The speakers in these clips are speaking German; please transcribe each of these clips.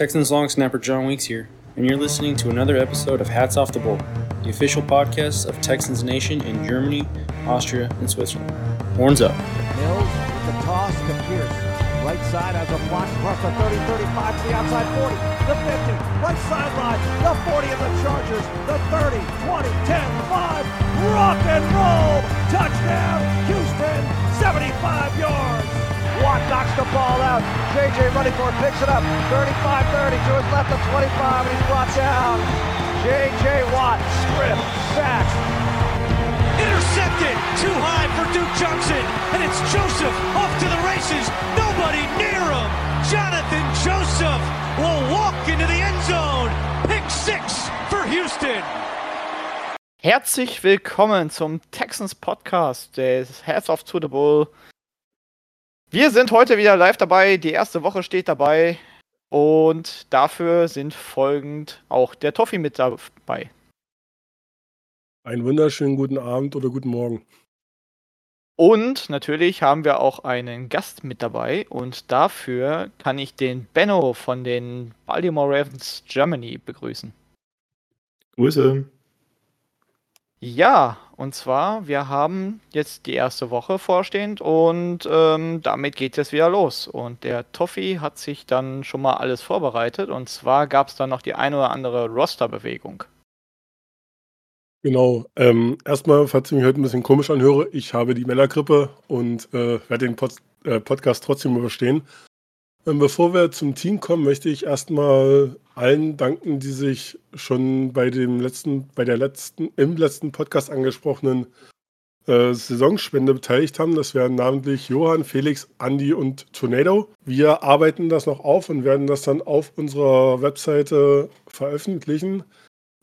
Texans long snapper John Weeks here, and you're listening to another episode of Hats Off the Bowl, the official podcast of Texans Nation in Germany, Austria, and Switzerland. Horns up. Mills with the toss to Pierce. Right side has a block across the 30, 35 to the outside 40, the 50, right sideline, the 40 of the Chargers, the 30, 20, 10, 5, rock and roll, touchdown, Houston, 75 yards. Watt knocks the ball out. JJ running for it, picks it up. 35-30 to his left of 25, and he's brought down. JJ Watt, strip, sack, Intercepted, too high for Duke Johnson, and it's Joseph off to the races. Nobody near him. Jonathan Joseph will walk into the end zone. Pick six for Houston. Herzlich willkommen zum Texans Podcast des Heads of to the Bull. Wir sind heute wieder live dabei. Die erste Woche steht dabei. Und dafür sind folgend auch der Toffi mit dabei. Einen wunderschönen guten Abend oder guten Morgen. Und natürlich haben wir auch einen Gast mit dabei. Und dafür kann ich den Benno von den Baltimore Ravens Germany begrüßen. Grüße. Ja, und zwar, wir haben jetzt die erste Woche vorstehend und ähm, damit geht es wieder los. Und der Toffi hat sich dann schon mal alles vorbereitet und zwar gab es dann noch die ein oder andere Rosterbewegung. Genau. Ähm, erstmal, falls ich mich heute ein bisschen komisch anhöre, ich habe die Männergrippe und äh, werde den Pod äh, Podcast trotzdem überstehen. Ähm, bevor wir zum Team kommen, möchte ich erstmal allen danken, die sich schon bei dem letzten, bei der letzten, im letzten Podcast angesprochenen äh, Saisonspende beteiligt haben. Das wären namentlich Johann, Felix, Andi und Tornado. Wir arbeiten das noch auf und werden das dann auf unserer Webseite veröffentlichen.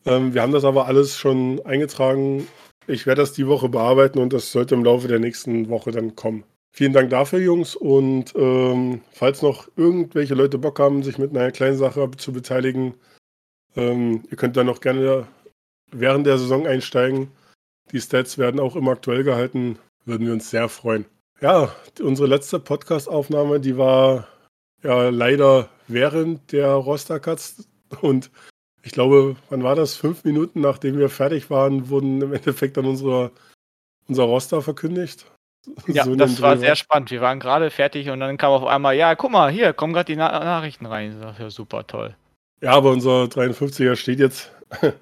Ähm, wir haben das aber alles schon eingetragen. Ich werde das die Woche bearbeiten und das sollte im Laufe der nächsten Woche dann kommen. Vielen Dank dafür, Jungs. Und ähm, falls noch irgendwelche Leute Bock haben, sich mit einer kleinen Sache zu beteiligen, ähm, ihr könnt dann noch gerne während der Saison einsteigen. Die Stats werden auch immer aktuell gehalten. Würden wir uns sehr freuen. Ja, unsere letzte Podcast-Aufnahme, die war ja leider während der Roster-Cuts. Und ich glaube, wann war das? Fünf Minuten nachdem wir fertig waren, wurden im Endeffekt dann unsere, unser Roster verkündigt. Ja, So das war Dreh sehr spannend. Wir waren gerade fertig und dann kam auf einmal, ja, guck mal, hier kommen gerade die Na Nachrichten rein. Ich sag, Ja, super, toll. Ja, aber unser 53er steht jetzt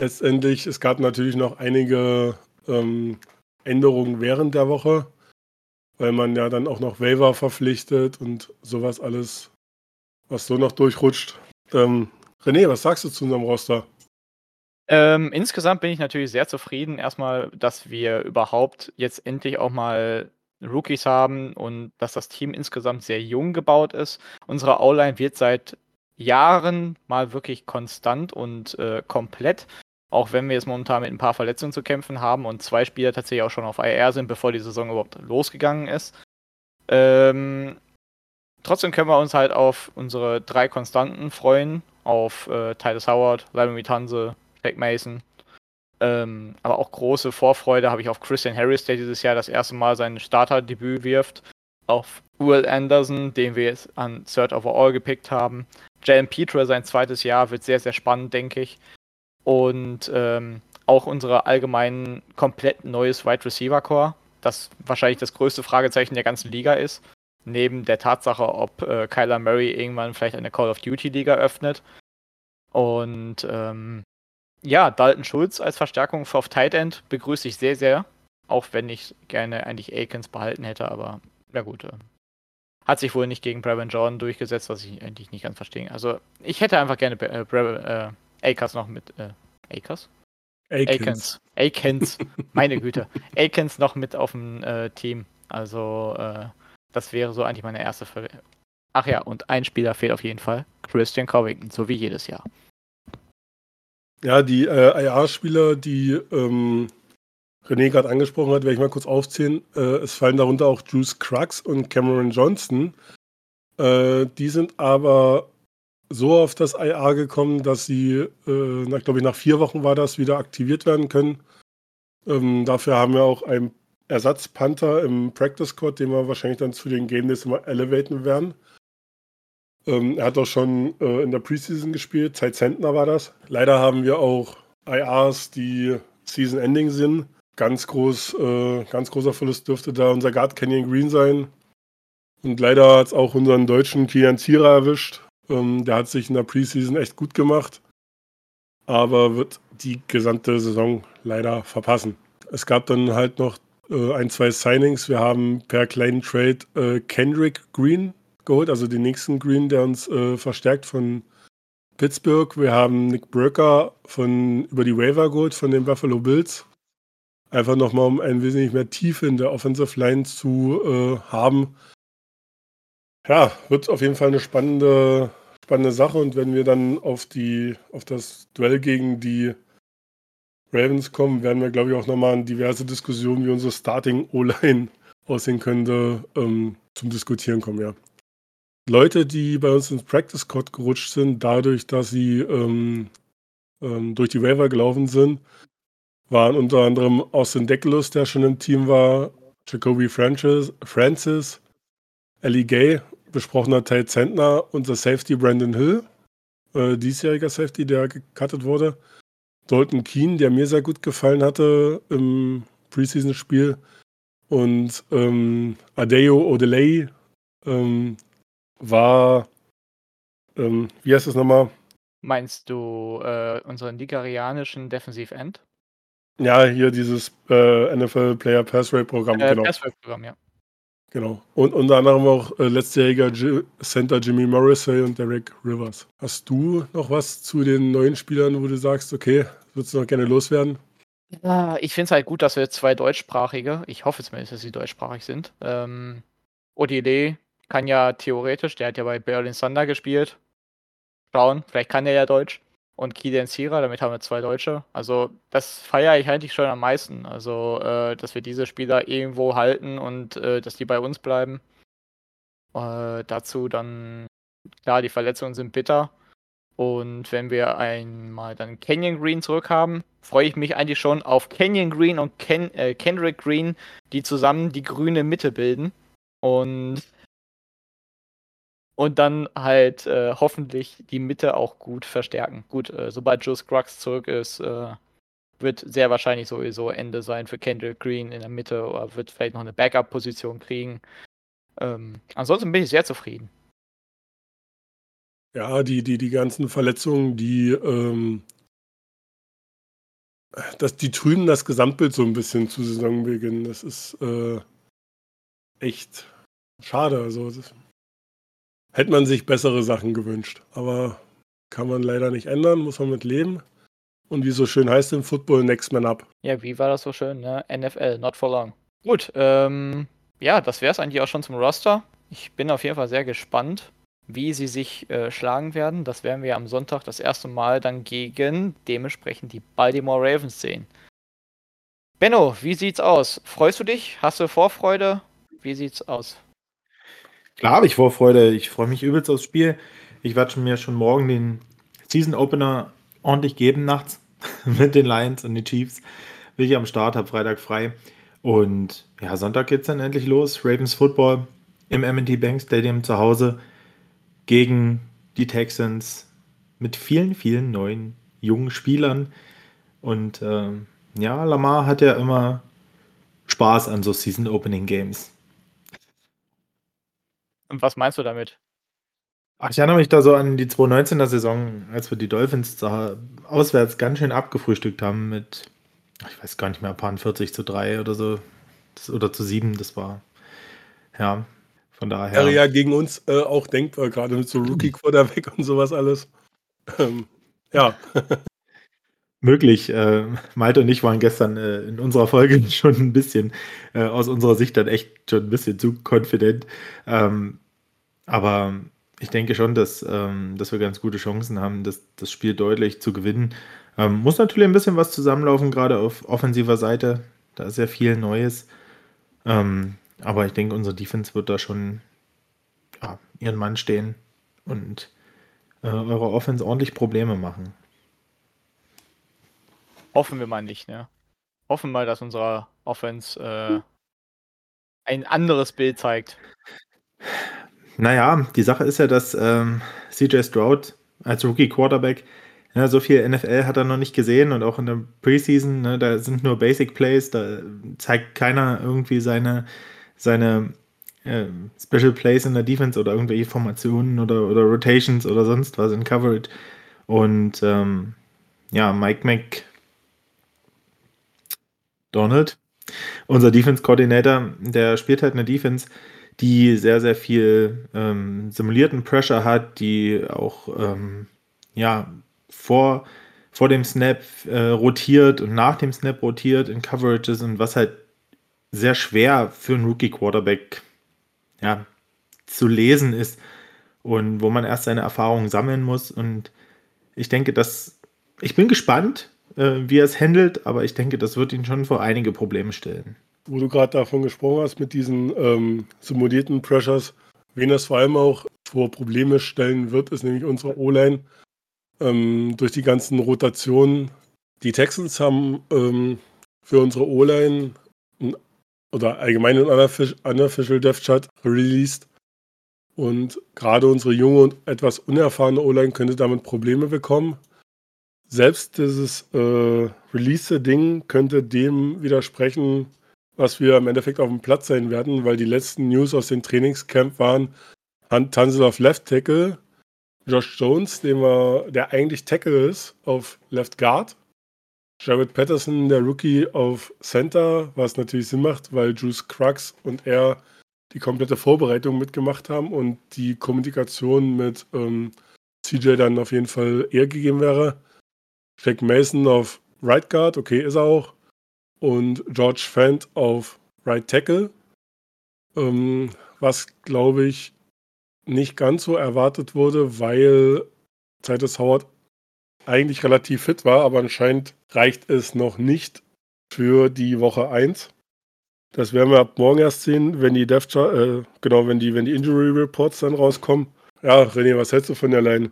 letztendlich. Es gab natürlich noch einige ähm, Änderungen während der Woche, weil man ja dann auch noch Waiver verpflichtet und sowas alles, was so noch durchrutscht. Ähm, René, was sagst du zu unserem Roster? Ähm, insgesamt bin ich natürlich sehr zufrieden. Erstmal, dass wir überhaupt jetzt endlich auch mal Rookies haben und dass das Team insgesamt sehr jung gebaut ist. Unsere O-Line wird seit Jahren mal wirklich konstant und äh, komplett. Auch wenn wir jetzt momentan mit ein paar Verletzungen zu kämpfen haben und zwei Spieler tatsächlich auch schon auf IR sind, bevor die Saison überhaupt losgegangen ist. Ähm, trotzdem können wir uns halt auf unsere drei Konstanten freuen. Auf äh, Titus Howard, Vladimir Tanse, Jack Mason. Ähm, aber auch große Vorfreude habe ich auf Christian Harris, der dieses Jahr das erste Mal sein Starterdebüt wirft. Auf Will Anderson, den wir jetzt an Third Overall gepickt haben. Jalen Petra, sein zweites Jahr, wird sehr, sehr spannend, denke ich. Und ähm, auch unsere allgemein komplett neues Wide Receiver Core, das wahrscheinlich das größte Fragezeichen der ganzen Liga ist. Neben der Tatsache, ob äh, Kyler Murray irgendwann vielleicht eine Call of Duty Liga öffnet. Und ähm, ja, Dalton Schulz als Verstärkung auf Tight End begrüße ich sehr, sehr. Auch wenn ich gerne eigentlich Akins behalten hätte, aber ja gut. Äh, hat sich wohl nicht gegen Brevin Jordan durchgesetzt, was ich eigentlich nicht ganz verstehe. Also ich hätte einfach gerne äh, Brevin, äh, Akers noch mit. Äh, Akers? Akins. Akins. Meine Güte. Akins noch mit auf dem äh, Team. Also äh, das wäre so eigentlich meine erste Ver Ach ja, und ein Spieler fehlt auf jeden Fall. Christian Covington, so wie jedes Jahr. Ja, die äh, IR-Spieler, die ähm, René gerade angesprochen hat, werde ich mal kurz aufzählen. Äh, es fallen darunter auch Juice Crux und Cameron Johnston. Äh, die sind aber so auf das IR gekommen, dass sie, äh, glaube ich, nach vier Wochen war das, wieder aktiviert werden können. Ähm, dafür haben wir auch einen Ersatzpanther im Practice Squad, den wir wahrscheinlich dann zu den Game Days immer elevaten werden. Ähm, er hat auch schon äh, in der Preseason gespielt, Zeit Zentner war das. Leider haben wir auch IRs, die Season-Ending sind. Ganz, groß, äh, ganz großer Verlust dürfte da unser Guard Canyon Green sein. Und leider hat es auch unseren deutschen Kian Zierer erwischt. Ähm, der hat sich in der Preseason echt gut gemacht, aber wird die gesamte Saison leider verpassen. Es gab dann halt noch äh, ein, zwei Signings. Wir haben per kleinen Trade äh, Kendrick Green geholt, also den nächsten Green, der uns äh, verstärkt von Pittsburgh. Wir haben Nick Bröcker von, über die Waiver geholt von den Buffalo Bills. Einfach nochmal, um ein wesentlich mehr Tiefe in der Offensive Line zu äh, haben. Ja, wird auf jeden Fall eine spannende, spannende Sache. Und wenn wir dann auf, die, auf das Duell gegen die Ravens kommen, werden wir, glaube ich, auch nochmal in diverse Diskussionen, wie unsere Starting O-Line aussehen könnte, ähm, zum Diskutieren kommen, ja. Leute, die bei uns ins Practice Code gerutscht sind, dadurch, dass sie ähm, ähm, durch die Waiver gelaufen sind, waren unter anderem Austin Deckelus, der schon im Team war, Jacoby Francis, Francis Ellie Gay, besprochener Tate Zentner, unser Safety Brandon Hill, äh, diesjähriger Safety, der gecuttet wurde. Dalton Keen, der mir sehr gut gefallen hatte im Preseason-Spiel. Und ähm, Adeo Odelay ähm, war, ähm, wie heißt das nochmal? Meinst du äh, unseren nigerianischen Defensive End? Ja, hier dieses äh, NFL Player Pass Rate Programm. Äh, genau. Pass Programm, ja. Genau. Und unter anderem auch äh, letztjähriger G Center Jimmy Morrissey und Derek Rivers. Hast du noch was zu den neuen Spielern, wo du sagst, okay, würdest du noch gerne loswerden? Ja, ich finde es halt gut, dass wir zwei deutschsprachige, ich hoffe zumindest, dass sie deutschsprachig sind. Ähm, Odile kann ja theoretisch, der hat ja bei Berlin Thunder gespielt. Schauen, vielleicht kann er ja Deutsch. Und Kilian Zierer, damit haben wir zwei Deutsche. Also, das feiere ich eigentlich schon am meisten. Also, äh, dass wir diese Spieler irgendwo halten und äh, dass die bei uns bleiben. Äh, dazu dann, klar, die Verletzungen sind bitter. Und wenn wir einmal dann Canyon Green zurückhaben, freue ich mich eigentlich schon auf Canyon Green und Ken, äh, Kendrick Green, die zusammen die grüne Mitte bilden. Und, und dann halt äh, hoffentlich die Mitte auch gut verstärken. Gut, äh, sobald Joe Scruggs zurück ist, äh, wird sehr wahrscheinlich sowieso Ende sein für Kendrick Green in der Mitte oder wird vielleicht noch eine Backup-Position kriegen. Ähm, ansonsten bin ich sehr zufrieden. Ja, die, die, die ganzen Verletzungen, die, ähm, das, die trüben das Gesamtbild so ein bisschen zu Saisonbeginn. Das ist äh, echt schade. Also das, hätte man sich bessere Sachen gewünscht. Aber kann man leider nicht ändern, muss man mit leben. Und wie so schön heißt im Football, Next Man Up. Ja, wie war das so schön, ne? NFL, not for long. Gut, ähm, ja, das wäre es eigentlich auch schon zum Roster. Ich bin auf jeden Fall sehr gespannt, wie sie sich äh, schlagen werden. Das werden wir am Sonntag das erste Mal dann gegen dementsprechend die Baltimore Ravens sehen. Benno, wie sieht's aus? Freust du dich? Hast du Vorfreude? Wie sieht's aus? Klar habe ich Vorfreude. Ich freue mich übelst aufs Spiel. Ich werde mir schon morgen den Season Opener ordentlich geben nachts mit den Lions und den Chiefs. Bin ich am Start, habe Freitag frei. Und ja, Sonntag geht's dann endlich los. Ravens Football im M&T Bank Stadium zu Hause gegen die Texans mit vielen, vielen neuen jungen Spielern. Und ähm, ja, Lamar hat ja immer Spaß an so Season Opening Games. Und was meinst du damit? Ach, ich erinnere mich da so an die 2019er Saison, als wir die Dolphins da auswärts ganz schön abgefrühstückt haben mit, ich weiß gar nicht mehr, ein paar 40 zu 3 oder so. Das, oder zu 7, das war, ja, von daher. Wäre ja gegen uns äh, auch denkbar, gerade mit so Rookie-Quarterback und sowas alles. Ähm, ja. Möglich. Äh, Malte und ich waren gestern äh, in unserer Folge schon ein bisschen, äh, aus unserer Sicht dann echt schon ein bisschen zu confident. Ähm, aber ich denke schon, dass, ähm, dass wir ganz gute Chancen haben, das, das Spiel deutlich zu gewinnen. Ähm, muss natürlich ein bisschen was zusammenlaufen, gerade auf offensiver Seite. Da ist ja viel Neues. Ähm, aber ich denke, unsere Defense wird da schon ja, ihren Mann stehen und äh, eure Offense ordentlich Probleme machen. Hoffen wir mal nicht, ne? Hoffen mal, dass unsere Offense äh, ein anderes Bild zeigt. naja, die Sache ist ja, dass ähm, CJ Stroud als Rookie Quarterback, ja, so viel NFL hat er noch nicht gesehen und auch in der Preseason, ne, da sind nur Basic Plays, da zeigt keiner irgendwie seine, seine äh, Special Plays in der Defense oder irgendwelche Formationen oder, oder Rotations oder sonst was in Coverage. Und ähm, ja, Mike McDonald, unser Defense-Coordinator, der spielt halt eine Defense, die sehr, sehr viel ähm, simulierten Pressure hat, die auch ähm, ja, vor, vor dem Snap äh, rotiert und nach dem Snap rotiert in Coverages und was halt sehr schwer für einen Rookie-Quarterback ja, zu lesen ist und wo man erst seine Erfahrungen sammeln muss. Und ich denke, dass ich bin gespannt, äh, wie er es handelt, aber ich denke, das wird ihn schon vor einige Probleme stellen wo du gerade davon gesprochen hast, mit diesen ähm, simulierten Pressures, wen das vor allem auch vor Probleme stellen wird, ist nämlich unsere O-Line. Ähm, durch die ganzen Rotationen. Die Texans haben ähm, für unsere O-Line oder allgemein in Unofficial Death Chart released. Und gerade unsere junge und etwas unerfahrene O-Line könnte damit Probleme bekommen. Selbst dieses äh, Release-Ding könnte dem widersprechen, was wir im Endeffekt auf dem Platz sein werden, weil die letzten News aus dem Trainingscamp waren, Tansel auf Left Tackle, Josh Jones, dem wir, der eigentlich Tackle ist, auf Left Guard, Jared Patterson, der Rookie, auf Center, was natürlich Sinn macht, weil Juice Crux und er die komplette Vorbereitung mitgemacht haben und die Kommunikation mit ähm, CJ dann auf jeden Fall eher gegeben wäre. Jack Mason auf Right Guard, okay, ist er auch und George Fent auf Right Tackle, ähm, was glaube ich nicht ganz so erwartet wurde, weil Titus Howard eigentlich relativ fit war, aber anscheinend reicht es noch nicht für die Woche 1. Das werden wir ab morgen erst sehen, wenn die Dev äh, genau, wenn die, wenn die Injury Reports dann rauskommen. Ja, René, was hältst du von der Line?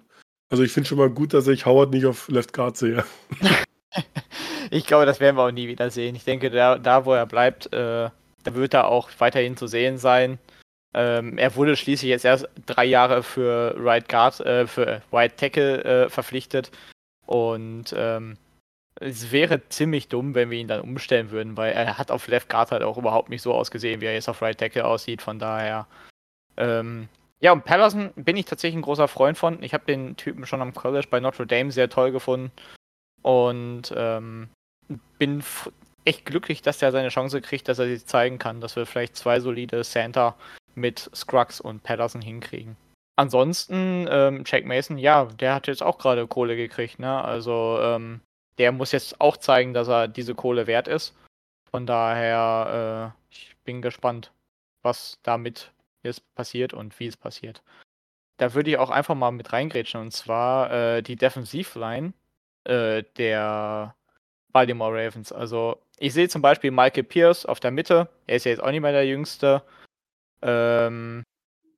Also ich finde schon mal gut, dass ich Howard nicht auf Left Guard sehe. ich glaube, das werden wir auch nie wieder sehen. Ich denke, da, da wo er bleibt, äh, da wird er auch weiterhin zu sehen sein. Ähm, er wurde schließlich jetzt erst drei Jahre für Right Guard, äh, für Right Tackle äh, verpflichtet. Und ähm, es wäre ziemlich dumm, wenn wir ihn dann umstellen würden, weil er hat auf Left Guard halt auch überhaupt nicht so ausgesehen, wie er jetzt auf Right Tackle aussieht. Von daher. Ähm, ja, und Patterson bin ich tatsächlich ein großer Freund von. Ich habe den Typen schon am College bei Notre Dame sehr toll gefunden. Und ähm, bin echt glücklich, dass der seine Chance kriegt, dass er sie zeigen kann, dass wir vielleicht zwei solide Center mit Scruggs und Patterson hinkriegen. Ansonsten, ähm, Jack Mason, ja, der hat jetzt auch gerade Kohle gekriegt, ne? Also, ähm, der muss jetzt auch zeigen, dass er diese Kohle wert ist. Von daher, äh, ich bin gespannt, was damit jetzt passiert und wie es passiert. Da würde ich auch einfach mal mit reingrätschen und zwar äh, die Defensivline äh, der Baltimore Ravens. Also ich sehe zum Beispiel Michael Pierce auf der Mitte. Er ist ja jetzt auch nicht mehr der Jüngste. Ähm,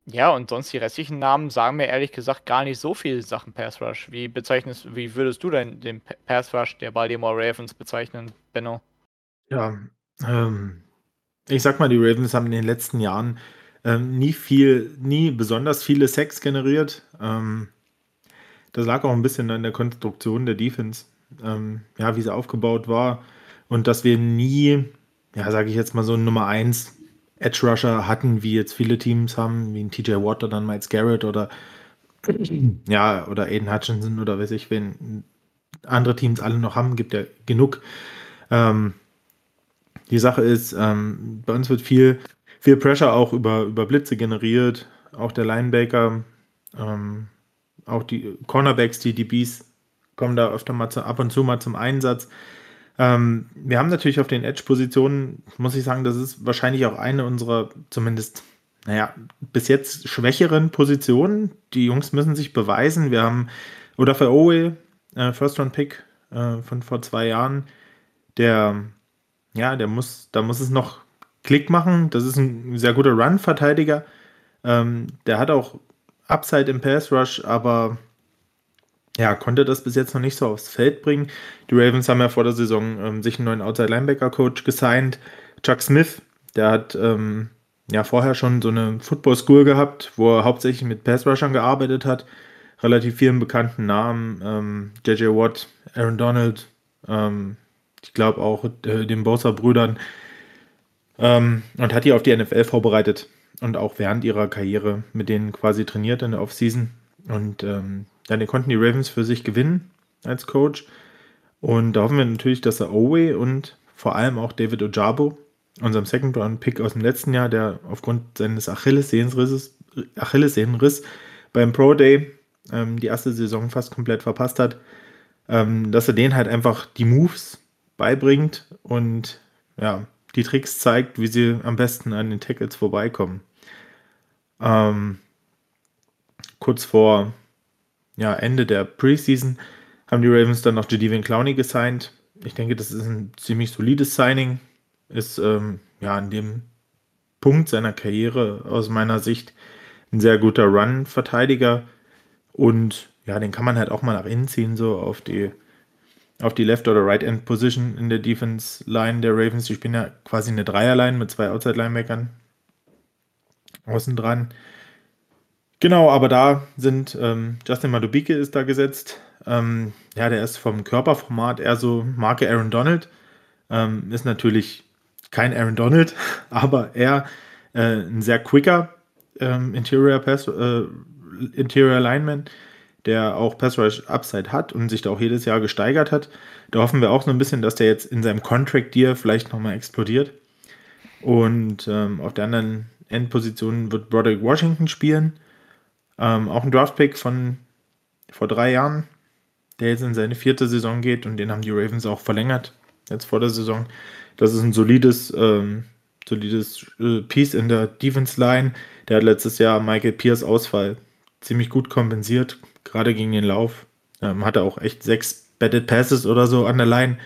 ja, und sonst die restlichen Namen sagen mir ehrlich gesagt gar nicht so viel Sachen Pass Rush. Wie bezeichnest, wie würdest du denn den Pass Rush der Baltimore Ravens bezeichnen, Benno? Ja, ähm, ich sag mal, die Ravens haben in den letzten Jahren ähm, nie viel, nie besonders viele Sex generiert. Ähm, das lag auch ein bisschen an der Konstruktion der Defense ähm, ja, wie sie aufgebaut war. Und dass wir nie, ja, sage ich jetzt mal so ein Nummer 1 Edge Rusher hatten, wie jetzt viele Teams haben, wie ein TJ Watt oder ein Miles Garrett oder ja, oder Aiden Hutchinson oder weiß ich, wen andere Teams alle noch haben, gibt ja genug. Ähm, die Sache ist, ähm, bei uns wird viel, viel Pressure auch über, über Blitze generiert, auch der Linebacker, ähm, auch die Cornerbacks, die DBs kommen da öfter mal zu, ab und zu mal zum Einsatz. Ähm, wir haben natürlich auf den Edge-Positionen, muss ich sagen, das ist wahrscheinlich auch eine unserer zumindest, naja, bis jetzt schwächeren Positionen. Die Jungs müssen sich beweisen. Wir haben oder für Owe, äh, First-Round-Pick äh, von vor zwei Jahren, der, ja, der muss, da muss es noch Klick machen. Das ist ein sehr guter Run-Verteidiger. Ähm, der hat auch Upside im Pass-Rush, aber ja, konnte das bis jetzt noch nicht so aufs Feld bringen. Die Ravens haben ja vor der Saison ähm, sich einen neuen Outside Linebacker Coach gesigned, Chuck Smith. Der hat ähm, ja vorher schon so eine Football School gehabt, wo er hauptsächlich mit Pass Rushern gearbeitet hat. Relativ vielen bekannten Namen. Ähm, JJ Watt, Aaron Donald, ähm, ich glaube auch äh, den Bosa-Brüdern. Ähm, und hat die auf die NFL vorbereitet und auch während ihrer Karriere mit denen quasi trainiert in der Offseason. Und ähm, dann konnten die Ravens für sich gewinnen als Coach. Und da hoffen wir natürlich, dass er Owe und vor allem auch David Ojabo, unserem Second-Round-Pick aus dem letzten Jahr, der aufgrund seines Achillessehnenrisses Achillessehnenriss beim Pro Day ähm, die erste Saison fast komplett verpasst hat, ähm, dass er denen halt einfach die Moves beibringt und ja, die Tricks zeigt, wie sie am besten an den Tackles vorbeikommen. Ähm, kurz vor ja, Ende der Preseason haben die Ravens dann noch Jadivin Clowney gesigned. Ich denke, das ist ein ziemlich solides Signing. Ist ähm, ja an dem Punkt seiner Karriere aus meiner Sicht ein sehr guter Run-Verteidiger. Und ja, den kann man halt auch mal nach innen ziehen, so auf die, auf die Left- oder Right-End-Position in der Defense-Line der Ravens. Die spielen ja quasi eine Dreierline mit zwei Outside-Linebackern außen dran. Genau, aber da sind ähm, Justin Madubike ist da gesetzt. Ähm, ja, der ist vom Körperformat eher so Marke Aaron Donald. Ähm, ist natürlich kein Aaron Donald, aber er äh, ein sehr quicker ähm, Interior Pass, äh, Interior Lineman, der auch Pass Rush Upside hat und sich da auch jedes Jahr gesteigert hat. Da hoffen wir auch so ein bisschen, dass der jetzt in seinem Contract Deal vielleicht nochmal explodiert. Und ähm, auf der anderen Endposition wird Broderick Washington spielen. Ähm, auch ein Draftpick von vor drei Jahren, der jetzt in seine vierte Saison geht und den haben die Ravens auch verlängert, jetzt vor der Saison. Das ist ein solides, ähm, solides äh, Piece in der Defense Line. Der hat letztes Jahr Michael Pierce Ausfall ziemlich gut kompensiert, gerade gegen den Lauf. Ähm, hatte auch echt sechs Batted Passes oder so an der Line.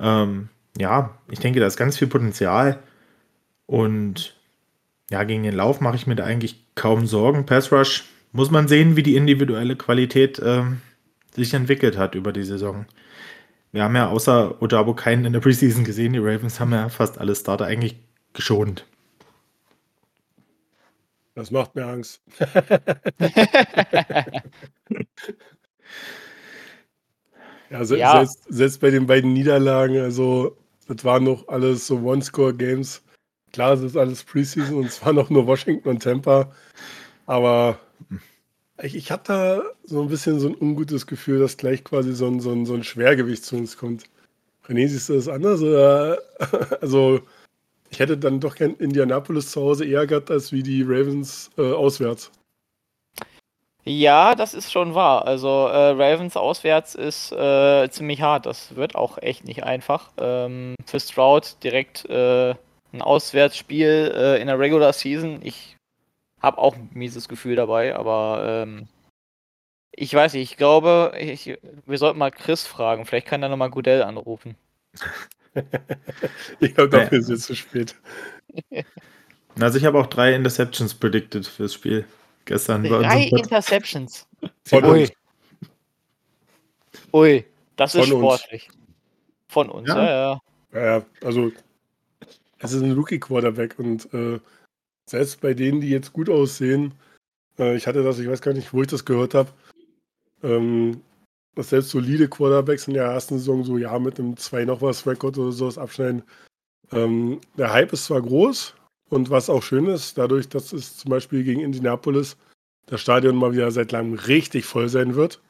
Ähm, ja, ich denke, da ist ganz viel Potenzial. Und ja, gegen den Lauf mache ich mir da eigentlich kaum Sorgen. Pass Rush muss man sehen, wie die individuelle Qualität ähm, sich entwickelt hat über die Saison. Wir haben ja außer Ojabo keinen in der Preseason gesehen. Die Ravens haben ja fast alle Starter eigentlich geschont. Das macht mir Angst. ja, se Ja. Selbst, selbst bei den beiden Niederlagen, also das waren noch alles so One-Score-Games. Klar, es ist alles Preseason und es waren noch nur Washington und Tampa. Aber ich, ich habe da so ein bisschen so ein ungutes Gefühl, dass gleich quasi so ein, so ein, so ein Schwergewicht zu uns kommt. René, siehst du das anders? Oder? Also, ich hätte dann doch gern Indianapolis zu Hause eher gehabt, als wie die Ravens äh, auswärts. Ja, das ist schon wahr. Also äh, Ravens auswärts ist äh, ziemlich hart. Das wird auch echt nicht einfach. Ähm, für Stroud direkt äh, ein Auswärtsspiel äh, in der Regular Season. Ich habe auch ein mieses Gefühl dabei, aber ähm, ich weiß nicht. Ich glaube, ich, wir sollten mal Chris fragen. Vielleicht kann er nochmal Goodell anrufen. Ich glaube, dafür ist jetzt zu spät. Also ich habe auch drei Interceptions predicted fürs Spiel gestern. bei Drei Interceptions. Von Ui. uns. Ui, das ist Von uns. sportlich. Von uns, Ja. ja, ja. Ja, ja, also es ist ein Rookie-Quarterback und äh, selbst bei denen, die jetzt gut aussehen, äh, ich hatte das, ich weiß gar nicht, wo ich das gehört habe, ähm, dass selbst solide Quarterbacks in der ersten Saison so ja mit einem 2 noch was Rekord oder sowas abschneiden. Ähm, der Hype ist zwar groß und was auch schön ist, dadurch, dass es zum Beispiel gegen Indianapolis das Stadion mal wieder seit langem richtig voll sein wird.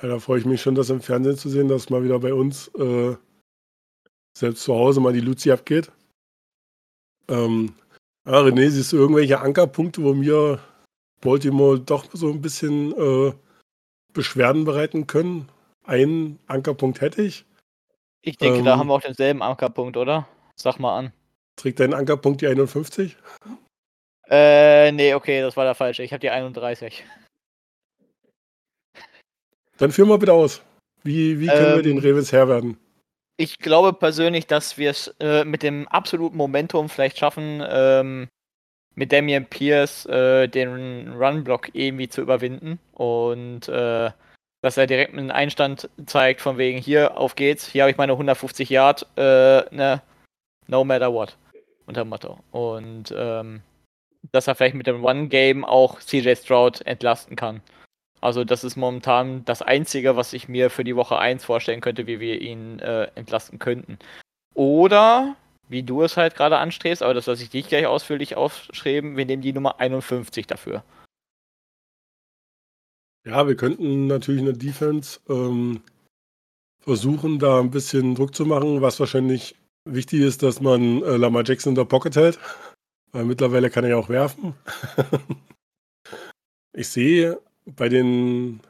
Ja, da freue ich mich schon, das im Fernsehen zu sehen, dass mal wieder bei uns äh, selbst zu Hause mal die Luzi abgeht. Ähm, ah, René, siehst du irgendwelche Ankerpunkte, wo mir Baltimore doch so ein bisschen äh, Beschwerden bereiten können? Einen Ankerpunkt hätte ich. Ich denke, da Ähm. haben wir auch denselben Ankerpunkt, oder? Sag mal an. Trägt dein Ankerpunkt die 51? Äh, nee, okay, das war der falsche. Ich habe die 31. Dann führ mal bitte aus. Wie, wie können wir den Ähm. Ravens Herr werden? Ich glaube persönlich, dass wir es äh, mit dem absoluten Momentum vielleicht schaffen, ähm, mit Damian Pierce äh, den Run-Block irgendwie zu überwinden und äh, dass er direkt einen Einstand zeigt, von wegen hier, auf geht's, hier habe ich meine 150 Yard, äh, ne, no matter what. unter Motto. Und ähm, dass er vielleicht mit dem One-Game auch CJ Stroud entlasten kann. Also das ist momentan das Einzige, was ich mir für die Woche 1 vorstellen könnte, wie wir ihn äh, entlasten könnten. Oder, wie du es halt gerade anstrebst, aber das lasse ich dich gleich ausführlich aufschreiben, wir nehmen die Nummer 51 dafür. Ja, wir könnten natürlich in der Defense ähm, versuchen, da ein bisschen Druck zu machen, was wahrscheinlich wichtig ist, dass man äh, Lamar Jackson in der Pocket hält. Weil mittlerweile kann er ja auch werfen. ich sehe bei den,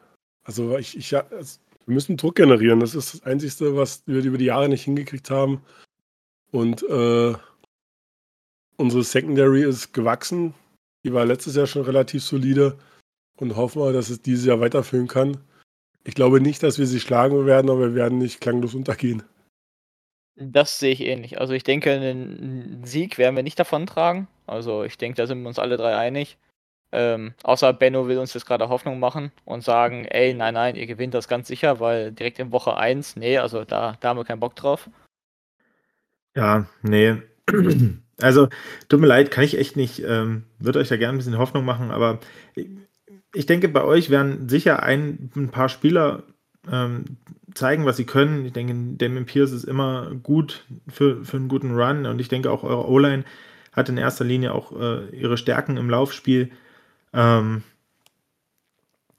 also ich, ich also wir müssen Druck generieren. Das ist das Einzige, was wir über die Jahre nicht hingekriegt haben. Und äh, unsere Secondary ist gewachsen. Die war letztes Jahr schon relativ solide und hoffen wir, dass es dieses Jahr weiterführen kann. Ich glaube nicht, dass wir sie schlagen werden, aber wir werden nicht klanglos untergehen. Das sehe ich ähnlich. Also ich denke, einen Sieg werden wir nicht davontragen. Also ich denke, da sind wir uns alle drei einig. Ähm, außer Benno will uns jetzt gerade Hoffnung machen und sagen, ey, nein, nein, ihr gewinnt das ganz sicher, weil direkt in Woche 1, nee, also da, da haben wir keinen Bock drauf. Ja, nee. Also, tut mir leid, kann ich echt nicht. Ähm, Würde euch da gerne ein bisschen Hoffnung machen, aber ich denke, bei euch werden sicher ein, ein paar Spieler ähm, zeigen, was sie können. Ich denke, Damien Pierce ist immer gut für, für einen guten Run und ich denke auch eure O-Line hat in erster Linie auch äh, ihre Stärken im Laufspiel. Ähm,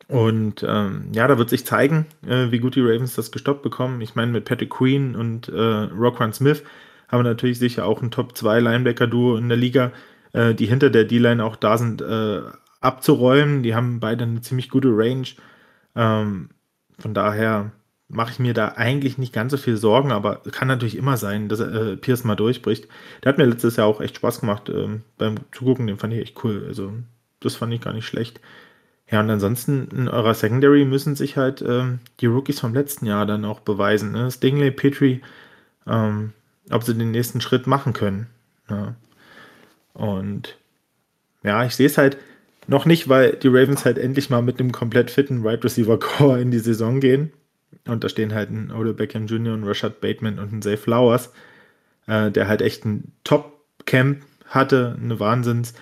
und ähm, ja, da wird sich zeigen, äh, wie gut die Ravens das gestoppt bekommen. Ich meine, mit Patrick Queen und äh, Roquan Smith haben wir natürlich sicher auch ein Top-2-Linebacker-Duo in der Liga, äh, die hinter der D-Line auch da sind, äh, abzuräumen. Die haben beide eine ziemlich gute Range. Ähm, von daher mache ich mir da eigentlich nicht ganz so viel Sorgen, aber kann natürlich immer sein, dass äh, Pierce mal durchbricht. Der hat mir letztes Jahr auch echt Spaß gemacht ähm, beim Zugucken, den fand ich echt cool. Also, das fand ich gar nicht schlecht. Ja, und ansonsten in eurer Secondary müssen sich halt ähm, die Rookies vom letzten Jahr dann auch beweisen. Ne? Stingley, Petrie, ähm, ob sie den nächsten Schritt machen können. Ja. Und ja, ich sehe es halt noch nicht, weil die Ravens halt endlich mal mit einem komplett fitten Wide right Receiver Core in die Saison gehen. Und da stehen halt ein Odell Beckham Jr., ein Rashad Bateman und ein Zay Flowers, äh, der halt echt ein Top-Camp hatte, eine Wahnsinns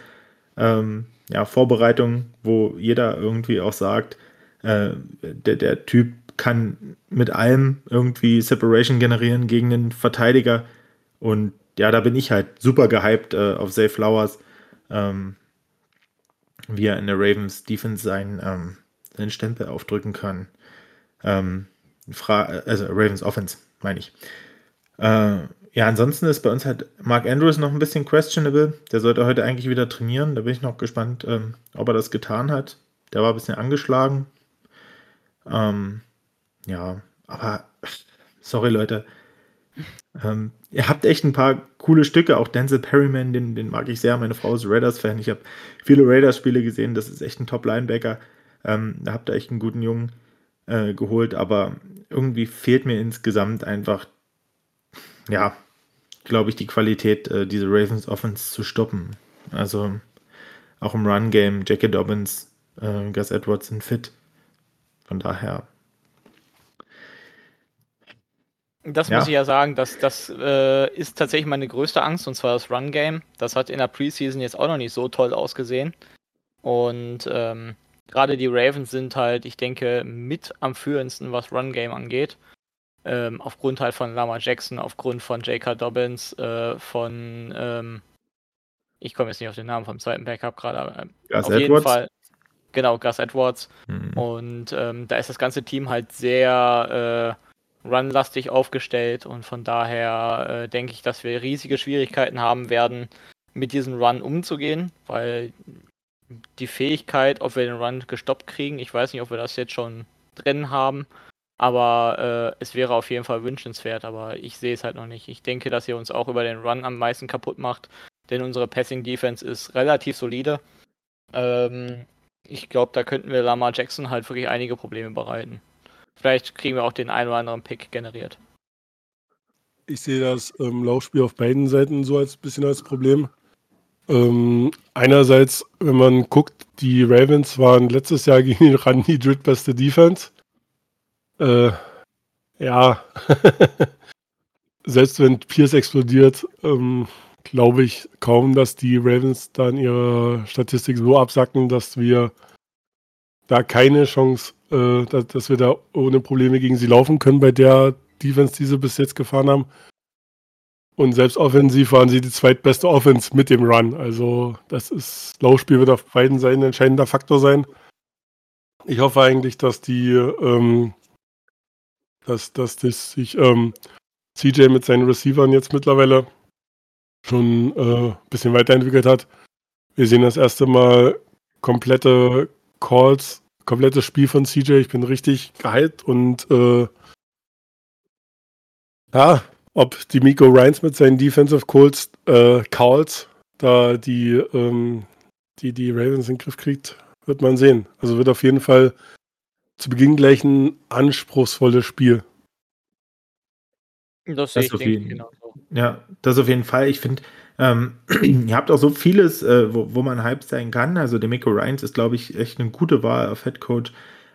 ähm, ja, Vorbereitung, wo jeder irgendwie auch sagt, äh, der, der Typ kann mit allem irgendwie Separation generieren gegen den Verteidiger. Und ja, da bin ich halt super gehypt äh, auf Zay Flowers, ähm, wie er in der Ravens Defense sein, ähm, seinen Stempel aufdrücken kann. Ähm, also Ravens Offense, meine ich. Äh, ja, ansonsten ist bei uns halt Mark Andrews noch ein bisschen questionable. Der sollte heute eigentlich wieder trainieren. Da bin ich noch gespannt, ähm, ob er das getan hat. Der war ein bisschen angeschlagen. Ähm, ja, aber sorry Leute. Ähm, ihr habt echt ein paar coole Stücke. Auch Denzel Perryman, den, den mag ich sehr. Meine Frau ist Raiders-Fan. Ich habe viele Raiders-Spiele gesehen. Das ist echt ein Top-Linebacker. Ähm, da habt ihr echt einen guten Jungen äh, geholt. Aber irgendwie fehlt mir insgesamt einfach, ja, glaube ich, die Qualität, äh, diese Ravens Offense zu stoppen. Also auch im Run-Game, Jackie Dobbins, äh, Gus Edwards sind fit. Von daher. Das ja. muss ich ja sagen, das, das äh, ist tatsächlich meine größte Angst, und zwar das Run-Game. Das hat in der Preseason jetzt auch noch nicht so toll ausgesehen. Und ähm, gerade die Ravens sind halt, ich denke, mit am führendsten, was Run-Game angeht. Ähm, aufgrund halt von Lama Jackson, aufgrund von J.K. Dobbins, äh, von, ähm, ich komme jetzt nicht auf den Namen vom zweiten Backup gerade, äh, auf Edwards. jeden Fall. Genau, Gus Edwards. Mhm. Und ähm, da ist das ganze Team halt sehr äh, runlastig aufgestellt und von daher äh, denke ich, dass wir riesige Schwierigkeiten haben werden, mit diesem Run umzugehen, weil die Fähigkeit, ob wir den Run gestoppt kriegen. Ich weiß nicht, ob wir das jetzt schon drin haben. Aber äh, es wäre auf jeden Fall wünschenswert, aber ich sehe es halt noch nicht. Ich denke, dass ihr uns auch über den Run am meisten kaputt macht, denn unsere Passing Defense ist relativ solide. Ähm, ich glaube, da könnten wir Lamar Jackson halt wirklich einige Probleme bereiten. Vielleicht kriegen wir auch den einen oder anderen Pick generiert. Ich sehe das ähm, Laufspiel auf beiden Seiten so als bisschen als Problem. Ähm, einerseits, wenn man guckt, die Ravens waren letztes Jahr gegen den Run die drittbeste Defense. Äh, ja, selbst wenn Pierce explodiert, ähm, glaube ich kaum, dass die Ravens dann ihre Statistik so absacken, dass wir da keine Chance, äh, dass, dass, wir da ohne Probleme gegen sie laufen können bei der Defense, die sie bis jetzt gefahren haben. Und selbst offensiv waren sie die zweitbeste Offense mit dem Run. Also das ist, Laufspiel wird auf beiden Seiten ein entscheidender Faktor sein. Ich hoffe eigentlich, dass die, ähm, dass, dass das sich ähm, CJ mit seinen Receivern jetzt mittlerweile schon äh, ein bisschen weiterentwickelt hat. Wir sehen das erste Mal komplette Calls, komplettes Spiel von CJ. Ich bin richtig gehypt und äh, ja, ob die Miko Ryans mit seinen Defensive Calls, äh, Calls da die, ähm, die, die Ravens in den Griff kriegt, wird man sehen. Also wird auf jeden Fall zu Beginn gleich ein anspruchsvolles Spiel. Das, das sehe ich jeden, genau so. Ja, das auf jeden Fall. Ich finde, ähm, ihr habt auch so vieles, äh, wo, wo man hype sein kann. Also der Miko Ryans ist, glaube ich, echt eine gute Wahl auf Head Coach.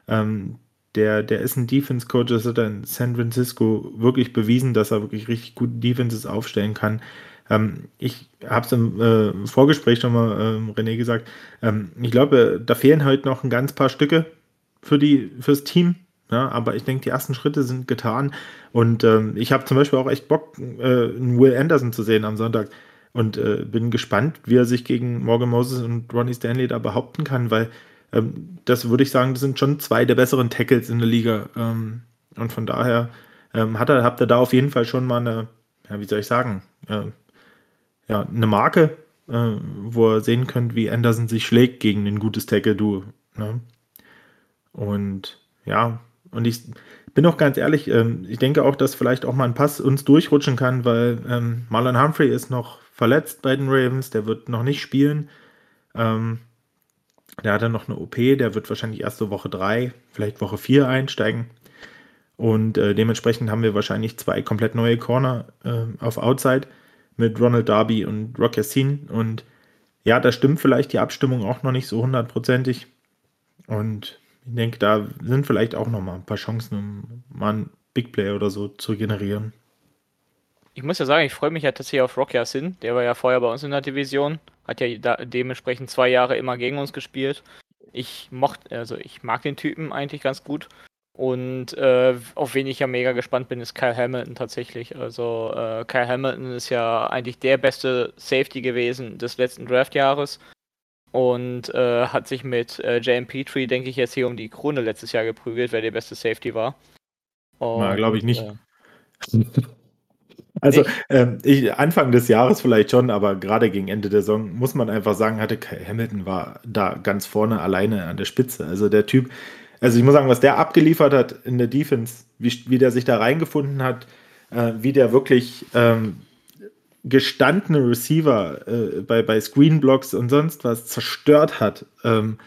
Ähm, der, der ist ein Defense Coach, das hat er in San Francisco wirklich bewiesen, dass er wirklich richtig gute Defenses aufstellen kann. Ähm, ich habe es im äh, Vorgespräch schon mal ähm, René gesagt. Ähm, ich glaube, da fehlen heute noch ein ganz paar Stücke für die fürs Team. Ja, aber ich denke, die ersten Schritte sind getan. Und ähm, ich habe zum Beispiel auch echt Bock, äh, Will Anderson zu sehen am Sonntag. Und äh, bin gespannt, wie er sich gegen Morgan Moses und Ronnie Stanley da behaupten kann, weil ähm, das würde ich sagen, das sind schon zwei der besseren Tackles in der Liga. Ähm, und von daher ähm, hat er, habt ihr da auf jeden Fall schon mal eine, ja, wie soll ich sagen, äh, ja, eine Marke, äh, wo ihr sehen könnt, wie Anderson sich schlägt gegen ein gutes Tackle-Duo. Ne? Und ja, und ich bin auch ganz ehrlich, ähm, ich denke auch, dass vielleicht auch mal ein Pass uns durchrutschen kann, weil ähm, Marlon Humphrey ist noch verletzt bei den Ravens, der wird noch nicht spielen. Ähm, der hat dann noch eine OP, der wird wahrscheinlich erst so Woche 3, vielleicht Woche 4 einsteigen. Und äh, dementsprechend haben wir wahrscheinlich zwei komplett neue Corner äh, auf Outside mit Ronald Darby und Rock Yassin. Und ja, da stimmt vielleicht die Abstimmung auch noch nicht so hundertprozentig. Und ich denke, da sind vielleicht auch noch mal ein paar Chancen, um mal einen Big Play oder so zu generieren. Ich muss ja sagen, ich freue mich ja tatsächlich auf Rock Yassin. Der war ja vorher bei uns in der Division. Hat ja dementsprechend zwei Jahre immer gegen uns gespielt. Ich mochte, also ich mag den Typen eigentlich ganz gut. Und äh, auf wen ich ja mega gespannt bin, ist Kyle Hamilton tatsächlich. Also äh, Kyle Hamilton ist ja eigentlich der beste Safety gewesen des letzten Draftjahres und äh, hat sich mit äh, JM Petrie, denke ich, jetzt hier um die Krone letztes Jahr geprügelt, wer der beste Safety war. Und, glaube ich nicht. Also ähm, ich, Anfang des Jahres vielleicht schon, aber gerade gegen Ende der Saison muss man einfach sagen, hatte Hamilton war da ganz vorne alleine an der Spitze. Also der Typ, also ich muss sagen, was der abgeliefert hat in der Defense, wie, wie der sich da reingefunden hat, äh, wie der wirklich ähm, gestandene Receiver äh, bei, bei Screenblocks und sonst was zerstört hat, ähm,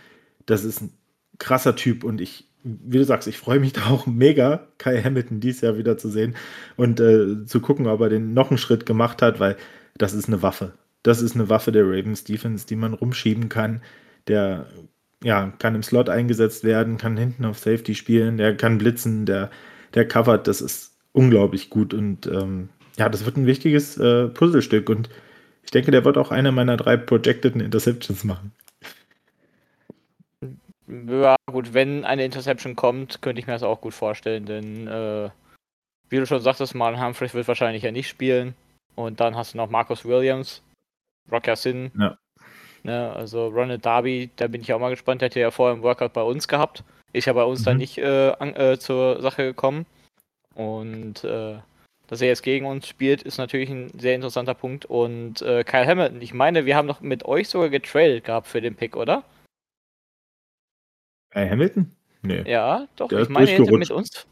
das ist ein krasser Typ und ich wie du sagst, ich freue mich da auch mega, Kai Hamilton dieses Jahr wieder zu sehen und äh, zu gucken, ob er den noch einen Schritt gemacht hat, weil das ist eine Waffe. Das ist eine Waffe der Ravens Defense, die man rumschieben kann. Der ja, kann im Slot eingesetzt werden, kann hinten auf Safety spielen, der kann blitzen, der, der covert. Das ist unglaublich gut und ähm, ja, das wird ein wichtiges äh, Puzzlestück und ich denke, der wird auch eine meiner drei projected Interceptions machen. Ja, gut, wenn eine Interception kommt, könnte ich mir das auch gut vorstellen, denn äh, wie du schon sagtest, Marlon Humphrey wird wahrscheinlich ja nicht spielen. Und dann hast du noch Marcus Williams, Rocker Sin. Ja. Ne, also Ronald Darby, da bin ich auch mal gespannt. Der hätte ja vorher im Workout bei uns gehabt. Ist ja bei uns mhm. dann nicht äh, an, äh, zur Sache gekommen. Und äh, dass er jetzt gegen uns spielt, ist natürlich ein sehr interessanter Punkt. Und äh, Kyle Hamilton, ich meine, wir haben doch mit euch sogar getrailt gehabt für den Pick, oder? Bei Hamilton? Nee. Ja, doch. Der ich meine, er hätte mit uns.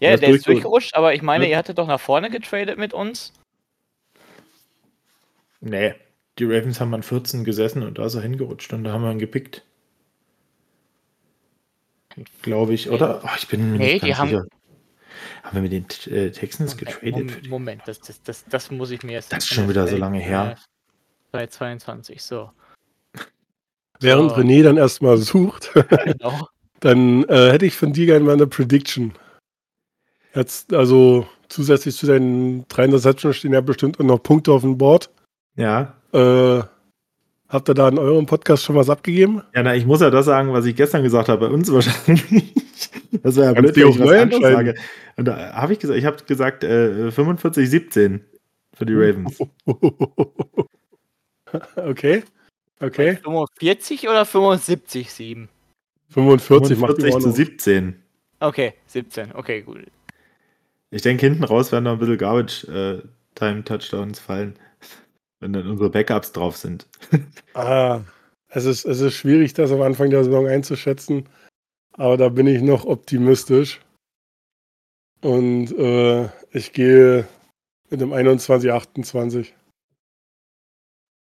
Ja, der, der ist, durchgerutscht, aber ich meine, ja. ihr hattet doch nach vorne getradet mit uns. Nee, die Ravens haben an 14 gesessen und da ist er hingerutscht und da haben wir ihn gepickt. Glaube ich, oder? Oh, ich bin mir nee, nicht ganz die sicher. Haben, haben wir mit den äh, Texans Moment, getradet? Moment, Moment das, das, das, das, muss ich mir jetzt. Das ist schon wieder so lange her. 2022, so. Während so. René dann erstmal sucht, genau. dann äh, hätte ich von dir gerne mal eine Prediction. Jetzt, also zusätzlich zu deinen drei Interceptions stehen ja bestimmt auch noch Punkte auf dem Board. Ja. Äh, habt ihr da in eurem Podcast schon was abgegeben? Ja, na, ich muss ja das sagen, was ich gestern gesagt habe, bei uns wahrscheinlich. Das wäre ja Kannst blöd, wenn ich was anderes sage. Und da habe ich gesagt, ich habe gesagt äh, 45, 17 für die Ravens. okay. Okay. 45 oder 75, 7? 45 macht die 45 zu Ordnung. 17. Okay, 17. Okay, gut. Ich denke, hinten raus werden noch ein bisschen Garbage-Time-Touchdowns fallen, wenn dann unsere Backups drauf sind. Ah, es ist, es ist schwierig, das am Anfang der Saison einzuschätzen, aber da bin ich noch optimistisch. Und äh, ich gehe mit dem 21, 28.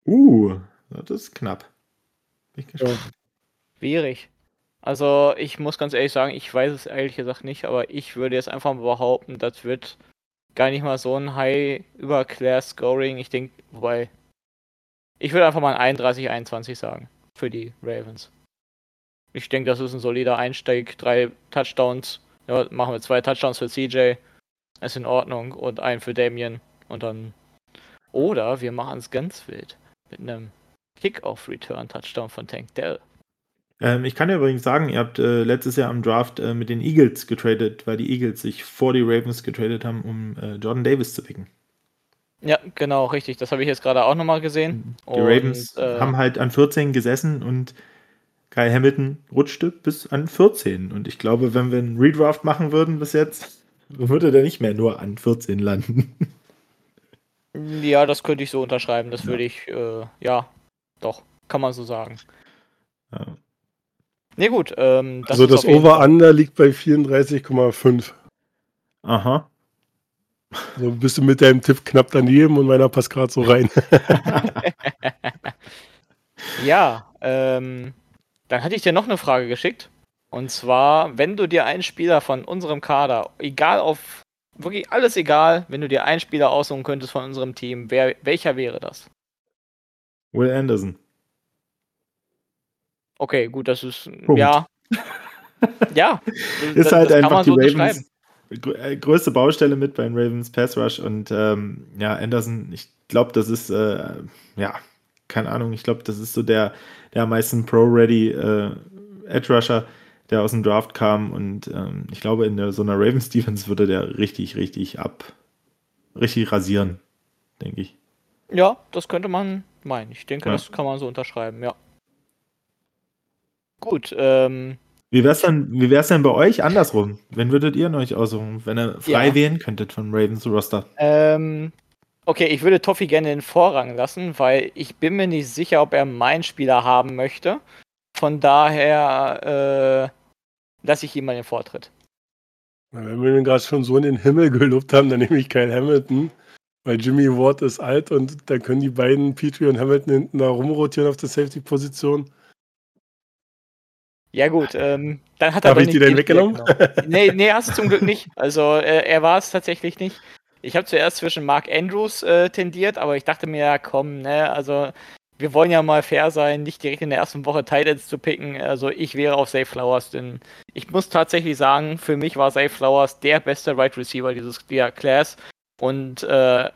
Uh, das ist knapp. Bin ich gespannt. Schwierig. Also, ich muss ganz ehrlich sagen, ich weiß es ehrlich gesagt nicht, aber ich würde jetzt einfach mal behaupten, das wird gar nicht mal so ein High über Class Scoring. Ich denke, wobei. Ich würde einfach mal ein 31, 21 sagen. Für die Ravens. Ich denke, das ist ein solider Einsteig. Drei Touchdowns. Ja, machen wir zwei Touchdowns für CJ. Ist in Ordnung. Und einen für Damien. Und dann. Oder wir machen es ganz wild. Mit einem Kickoff-Return-Touchdown von Tank Dell. Ähm, ich kann dir übrigens sagen, ihr habt äh, letztes Jahr am Draft äh, mit den Eagles getradet, weil die Eagles sich vor die Ravens getradet haben, um äh, Jordan Davis zu picken. Ja, genau, richtig. Das habe ich jetzt gerade auch nochmal gesehen. Die Und, Ravens äh, haben halt an 14 gesessen und Kyle Hamilton rutschte bis an 14. Und ich glaube, wenn wir einen Redraft machen würden bis jetzt, würde der nicht mehr nur an 14 landen. Ja, das könnte ich so unterschreiben. Das würde ich, äh, ja, doch, kann man so sagen. Ja. Ne, gut. Ähm, das also das Over-Under liegt bei 34,5. Aha. So bist du mit deinem Tipp knapp daneben und meiner passt gerade so rein. Ja, ähm, dann hatte ich dir noch eine Frage geschickt. Und zwar, wenn du dir einen Spieler von unserem Kader, egal auf, wirklich alles egal, wenn du dir einen Spieler aussuchen könntest von unserem Team, wer, welcher wäre das? Will Anderson. Okay, gut, das ist, Punkt. ja. ja. Ist halt einfach die so. Ravens äh, größte Baustelle mit beim Ravens Pass Rush und ähm, ja, Anderson, ich glaube, das ist, äh, ja, keine Ahnung, ich glaube, das ist so der, der am meisten Pro-Ready äh, Edge Rusher, der aus dem Draft kam und ähm, ich glaube, in der, so einer Ravens Defense würde der richtig, richtig ab, richtig rasieren, denke ich. Ja, das könnte man meinen. Ich denke, Ja. das kann man so unterschreiben, ja. Gut, ähm, Wie wär's denn, wie wär's denn bei euch andersrum? Wen würdet ihr euch aussuchen, wenn ihr frei Ja. wählen könntet von Ravens Roster? ähm, okay, ich würde Toffi gerne den Vorrang lassen, weil ich bin mir nicht sicher, ob er meinen Spieler haben möchte. Von daher äh, lasse ich ihm mal den Vortritt. Wenn wir ihn gerade schon so in den Himmel gelobt haben, dann nehme ich Kyle Hamilton, weil Jimmy Ward ist alt und dann können die beiden Petrie und Hamilton hinten da rumrotieren auf der Safety-Position. Ja gut, ähm, dann hat Darf er doch ich die denn den weggenommen? nee, nee, hast du zum Glück nicht. Also äh, er war es tatsächlich nicht. Ich habe zuerst zwischen Mark Andrews äh, tendiert, aber ich dachte mir, ja komm, ne, also wir wollen ja mal fair sein, nicht direkt in der ersten Woche Titans zu picken. Also ich wäre auf Safe Flowers, denn ich muss tatsächlich sagen, für mich war Safe Flowers der beste Right Receiver dieses der Class. Und äh,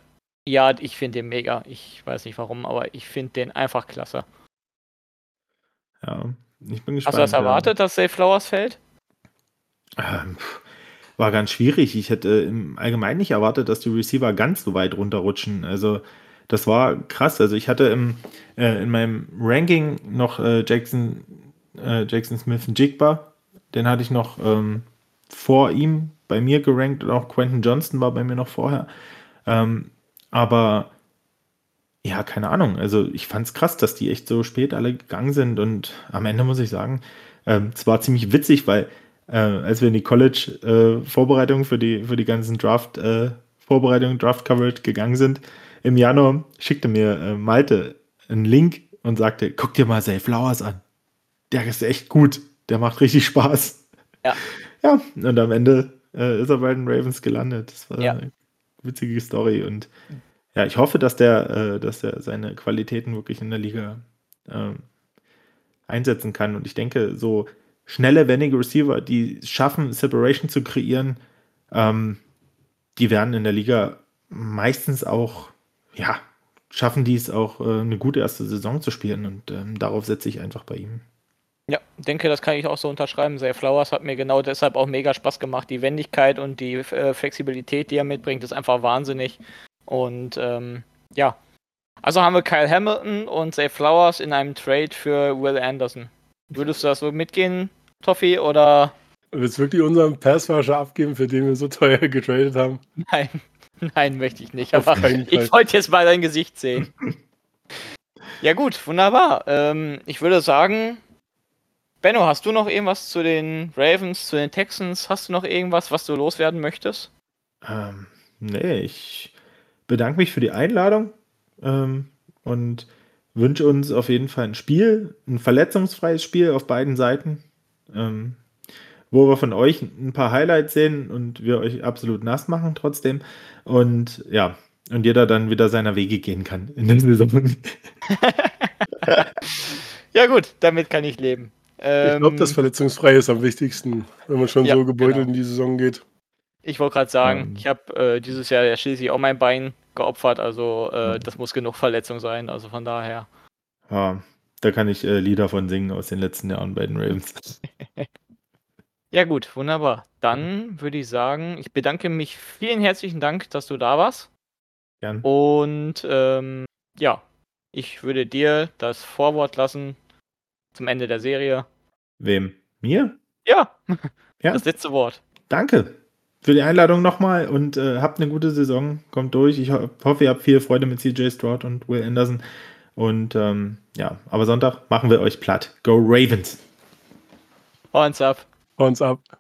ja, ich finde den mega. Ich weiß nicht warum, aber ich finde den einfach klasse. Ja, ich bin gespannt. Hast du das ja. erwartet, dass Safe Flowers fällt? Ähm, war ganz schwierig. Ich hätte im Allgemeinen nicht erwartet, dass die Receiver ganz so weit runterrutschen. Also, das war krass. Also, ich hatte im, äh, in meinem Ranking noch äh, Jackson, äh, Jackson Smith Jigba. Den hatte ich noch ähm, vor ihm bei mir gerankt und auch Quentin Johnston war bei mir noch vorher. Ähm, aber ja, keine Ahnung. Also ich fand es krass, dass die echt so spät alle gegangen sind und am Ende muss ich sagen, ähm, es war ziemlich witzig, weil äh, als wir in die College-Vorbereitung für, die, für die ganzen Draft-Vorbereitungen, Draft-Coverage gegangen sind, im Januar schickte mir äh, Malte einen Link und sagte, guck dir mal Zay Flowers an. Der ist echt gut. Der macht richtig Spaß. Ja. Ja, und am Ende äh, ist er bei den Ravens gelandet. Das war Ja. eine witzige Story und ja, ich hoffe, dass der, äh, dass der seine Qualitäten wirklich in der Liga ähm, einsetzen kann. Und ich denke, so schnelle, wendige Receiver, die es schaffen, Separation zu kreieren, ähm, die werden in der Liga meistens auch, ja, schaffen die es auch, äh, eine gute erste Saison zu spielen. Und ähm, darauf setze ich einfach bei ihm. Ja, denke, das kann ich auch so unterschreiben. Zay Flowers hat mir genau deshalb auch mega Spaß gemacht. Die Wendigkeit und die äh, Flexibilität, die er mitbringt, ist einfach wahnsinnig. Und ähm, ja, also haben wir Kyle Hamilton und Zay Flowers in einem Trade für Will Anderson. Würdest du das so mitgehen, Toffi, oder? Willst du wirklich unseren Passwasher abgeben, für den wir so teuer getradet haben? Nein, nein, möchte ich nicht. Aber ich wollte jetzt mal dein Gesicht sehen. ja gut, wunderbar. Ähm, ich würde sagen, Benno, hast du noch irgendwas zu den Ravens, zu den Texans? Hast du noch irgendwas, was du loswerden möchtest? Ähm, nee, ich bedanke mich für die Einladung ähm, und wünsche uns auf jeden Fall ein Spiel, ein verletzungsfreies Spiel auf beiden Seiten, ähm, wo wir von euch ein paar Highlights sehen und wir euch absolut nass machen trotzdem. Und ja, und jeder dann wieder seiner Wege gehen kann in der Saison. ja gut, damit kann ich leben. Ähm, ich glaube, das Verletzungsfreie ist am wichtigsten, wenn man schon ja, so gebeutelt genau. in die Saison geht. Ich wollte gerade sagen, ähm, ich habe äh, dieses Jahr ja schließlich auch mein Bein geopfert, also äh, das muss genug Verletzung sein, also von daher. Ja, da kann ich äh, Lieder von singen aus den letzten Jahren bei den Ravens. ja gut, wunderbar. Dann würde ich sagen, ich bedanke mich vielen herzlichen Dank, dass du da warst. Gern. Und ähm, ja, ich würde dir das Vorwort lassen zum Ende der Serie. Wem? Mir? Ja. ja. Das letzte Wort. Danke für die Einladung nochmal und äh, habt eine gute Saison. Kommt durch. Ich ho hoffe, ihr habt viel Freude mit CJ Stroud und Will Anderson. Und ähm, ja, aber Sonntag machen wir euch platt. Go Ravens. Horns ab. Horns ab.